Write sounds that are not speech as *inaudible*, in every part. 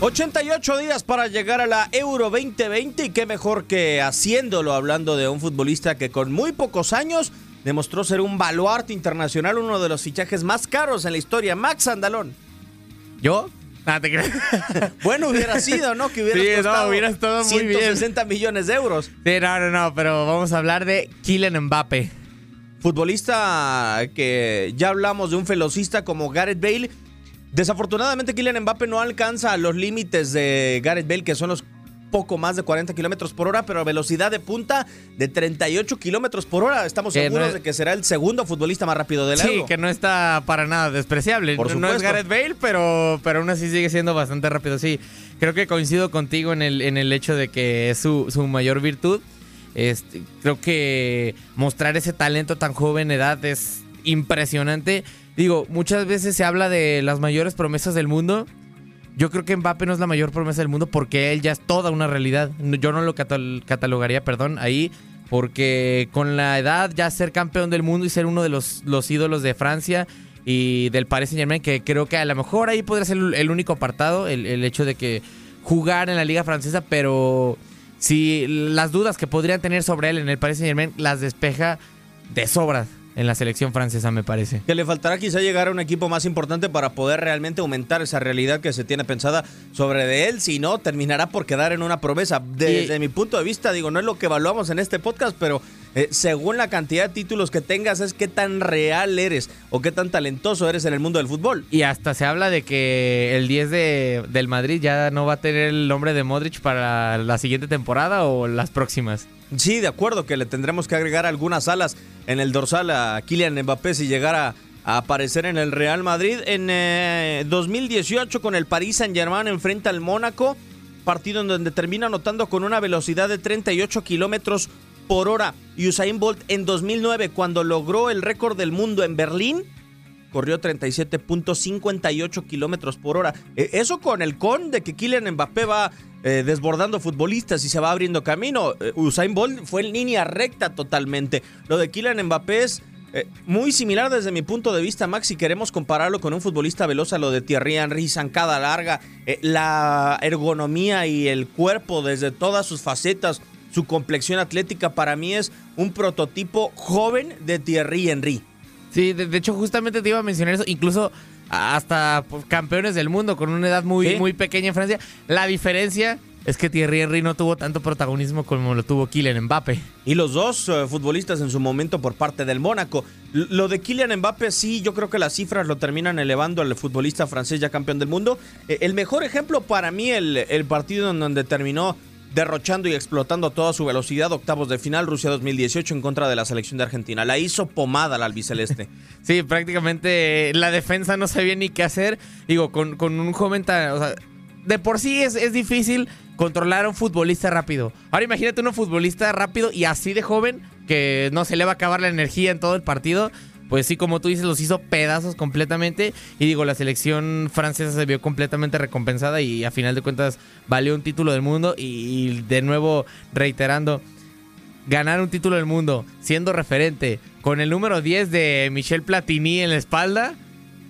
...88 días para llegar a la Euro 2020 y qué mejor que haciéndolo hablando de un futbolista que con muy pocos años demostró ser un baluarte internacional, uno de los fichajes más caros en la historia, Max Andalón. ¿Yo? Nada, te creas. *laughs* Bueno, hubiera sido, ¿no? Que hubiera Sí, no, hubiera estado muy bien. 160 millones de euros. Sí, no, no, no, pero vamos a hablar de Kylian Mbappe. Futbolista que ya hablamos de un velocista como Gareth Bale. Desafortunadamente, Kylian Mbappe no alcanza los límites de Gareth Bale, que son los poco más de 40 kilómetros por hora, pero a velocidad de punta de 38 kilómetros por hora. Estamos Que seguros no es- de que será el segundo futbolista más rápido del Sí, Euro. que no está para nada despreciable. Por No- es. Gareth Bale, pero, pero aún así sigue siendo bastante rápido. Sí, creo que coincido contigo en el, en el hecho de que es su, su mayor virtud. Este, creo que mostrar ese talento tan joven edad es impresionante. Digo, muchas veces se habla de las mayores promesas del mundo. Yo creo que Mbappé no es la mayor promesa del mundo porque él ya es toda una realidad. Yo no lo catal- catalogaría, perdón, ahí. Porque con la edad ya ser campeón del mundo y ser uno de los, los ídolos de Francia y del Paris Saint Germain, que creo que a lo mejor ahí podría ser el, único apartado, el, el hecho de que jugar en la liga francesa, pero si las dudas que podrían tener sobre él en el Paris Saint Germain las despeja de sobra en la selección francesa, me parece. Que le faltará quizá llegar a un equipo más importante para poder realmente aumentar esa realidad que se tiene pensada sobre de él. Si no, terminará por quedar en una promesa. Desde Y- mi punto de vista, digo, no es lo que evaluamos en este podcast, pero eh, según la cantidad de títulos que tengas, es qué tan real eres o qué tan talentoso eres en el mundo del fútbol. Y hasta se habla de que el 10 de, del Madrid ya no va a tener el nombre de Modric para la siguiente temporada o las próximas. Sí, de acuerdo que le tendremos que agregar algunas alas en el dorsal a Kylian Mbappé si llegara a aparecer en el Real Madrid. En eh, 2018 con el Paris Saint Germain enfrenta al Mónaco, partido en donde termina anotando con una velocidad de 38 kilómetros por hora. Y Usain Bolt en 2009 cuando logró el récord del mundo en Berlín. Corrió 37.58 kilómetros por hora. Eh, Eso con el con de que Kylian Mbappé va eh, desbordando futbolistas y se va abriendo camino. Eh, Usain Bolt fue en línea recta totalmente. Lo de Kylian Mbappé es eh, muy similar desde mi punto de vista, Max. Si queremos compararlo con un futbolista veloz a lo de Thierry Henry, zancada larga, la ergonomía y el cuerpo desde todas sus facetas, su complexión atlética, para mí es un prototipo joven de Thierry Henry. Sí, de, de hecho justamente te iba a mencionar eso, incluso hasta pues, campeones del mundo con una edad muy, Sí. muy pequeña en Francia. La diferencia es que Thierry Henry no tuvo tanto protagonismo como lo tuvo Kylian Mbappe. Y los dos eh, futbolistas en su momento por parte del Mónaco. L- Lo de Kylian Mbappe, sí, yo creo que las cifras lo terminan elevando al futbolista francés ya campeón del mundo. Eh, el mejor ejemplo para mí, el, el partido en donde terminó derrochando y explotando toda su velocidad, octavos de final, Rusia 2018 en contra de la selección de Argentina. La hizo pomada la albiceleste. *laughs* Sí, prácticamente eh, la defensa no sabía ni qué hacer. Digo, con, con un joven tan. O sea, de por sí es, es difícil controlar a un futbolista rápido. Ahora imagínate un futbolista rápido y así de joven que no se le va a acabar la energía en todo el partido. Pues sí, como tú dices, los hizo pedazos completamente. Y digo, la selección francesa se vio completamente recompensada y a final de cuentas valió un título del mundo. Y, y de nuevo, reiterando, ganar un título del mundo siendo referente con el número 10 de Michel Platini en la espalda,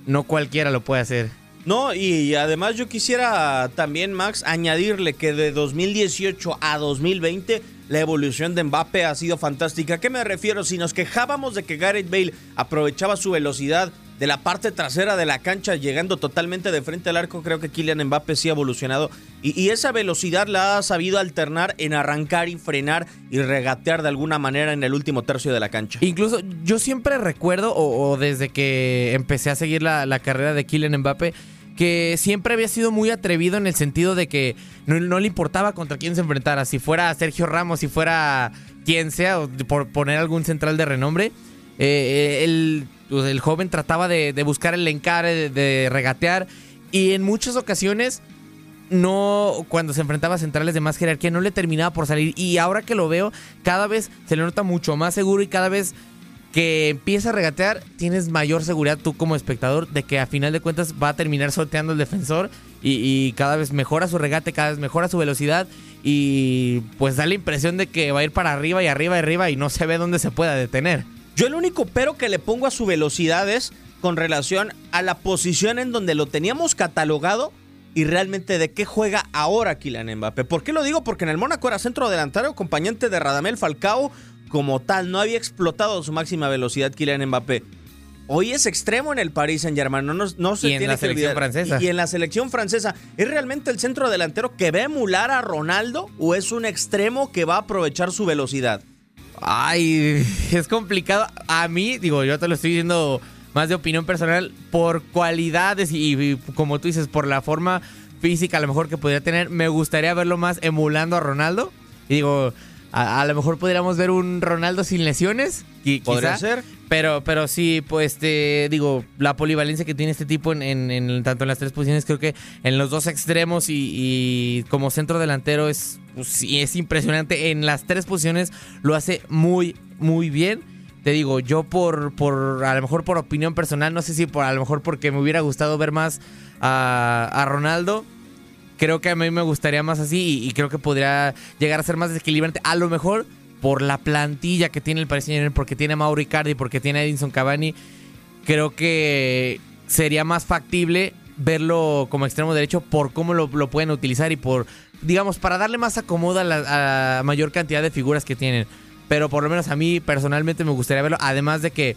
no cualquiera lo puede hacer. No, y además yo quisiera también, Max, añadirle que de 2018 a 2020 la evolución de Mbappé ha sido fantástica. ¿A qué me refiero? Si nos quejábamos de que Gareth Bale aprovechaba su velocidad de la parte trasera de la cancha, llegando totalmente de frente al arco, creo que Kylian Mbappé sí ha evolucionado. Y, esa velocidad la ha sabido alternar en arrancar y frenar y regatear de alguna manera en el último tercio de la cancha. Incluso yo siempre recuerdo, o, desde que empecé a seguir la, la carrera de Kylian Mbappé, que siempre había sido muy atrevido en el sentido de que no, le importaba contra quién se enfrentara, si fuera Sergio Ramos, si fuera quien sea, por poner algún central de renombre. eh, él pues, el joven trataba de, de buscar el encare, de, de regatear. Y en muchas ocasiones no, cuando se enfrentaba a centrales de más jerarquía, no le terminaba por salir. Y ahora que lo veo, cada vez se le nota mucho más seguro y cada vez que empieza a regatear, tienes mayor seguridad tú como espectador de que a final de cuentas va a terminar sorteando el defensor y, cada vez mejora su regate, cada vez mejora su velocidad y pues da la impresión de que va a ir para arriba y arriba y arriba y no se ve dónde se pueda detener. Yo el único pero que le pongo a su velocidad es con relación a la posición en donde lo teníamos catalogado y realmente de qué juega ahora Kylian Mbappé. ¿Por qué lo digo? Porque en el Mónaco era centro delantero, acompañante de Radamel Falcao, como tal, no había explotado su máxima velocidad Kylian Mbappé. Hoy es extremo en el Paris Saint Germain, no, no se Y en tiene la que selección olvidar. francesa. Y en la selección francesa, ¿es realmente el centro delantero que va a emular a Ronaldo o es un extremo que va a aprovechar su velocidad? Ay, *laughs* es complicado. A mí, digo, yo te lo estoy diciendo más de opinión personal, por cualidades y, y como tú dices, por la forma física a lo mejor que podría tener, me gustaría verlo más emulando a Ronaldo. Y digo, a, a lo mejor podríamos ver un Ronaldo sin lesiones. qui- Podría quizá, ser. Pero, pero sí, pues te digo, la polivalencia que tiene este tipo en, en- en- tanto en las tres posiciones, creo que en los dos extremos y, y como centro delantero es, pues, sí, es impresionante. En las tres posiciones lo hace muy, muy bien. Te digo, yo por, por, a lo mejor por opinión personal, no sé si por, a lo mejor porque me hubiera gustado ver más a, a Ronaldo. Creo que a mí me gustaría más así y, creo que podría llegar a ser más desequilibrante. A lo mejor por la plantilla que tiene el Paris porque tiene a Mauro Icardi, porque tiene a Edinson Cavani, creo que sería más factible verlo como extremo derecho por cómo lo, lo pueden utilizar y por, digamos, para darle más acomodo a la a mayor cantidad de figuras que tienen. Pero por lo menos a mí personalmente me gustaría verlo, además de que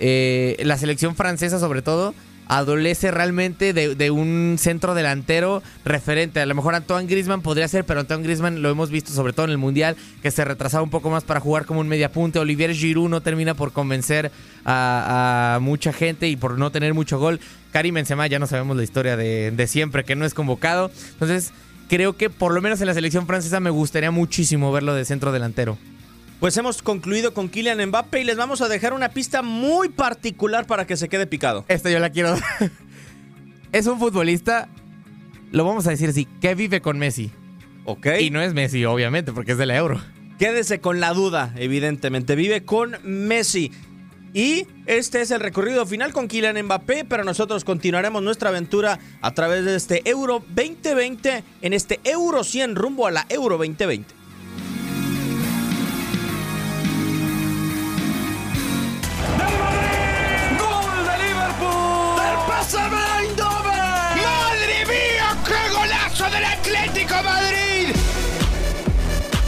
eh, la selección francesa sobre todo adolece realmente de, un centro delantero referente. A lo mejor Antoine Griezmann podría ser, pero Antoine Griezmann lo hemos visto sobre todo en el Mundial, que se retrasaba un poco más para jugar como un mediapunte. Olivier Giroud no termina por convencer a, a mucha gente y por no tener mucho gol. Karim Benzema ya no sabemos la historia de, de siempre, que no es convocado. Entonces creo que por lo menos en la selección francesa me gustaría muchísimo verlo de centro delantero. Pues hemos concluido con Kylian Mbappé y les vamos a dejar una pista muy particular para que se quede picado. Esta yo la quiero. es un futbolista, lo vamos a decir así, que vive con Messi. ¿Ok? Y no es Messi, obviamente, porque es de la Euro. Quédese con la duda, evidentemente. Vive con Messi. Y este es el recorrido final con Kylian Mbappé, pero nosotros continuaremos nuestra aventura a través de este Euro 2020, en este Euro 100 rumbo a la Euro 2020.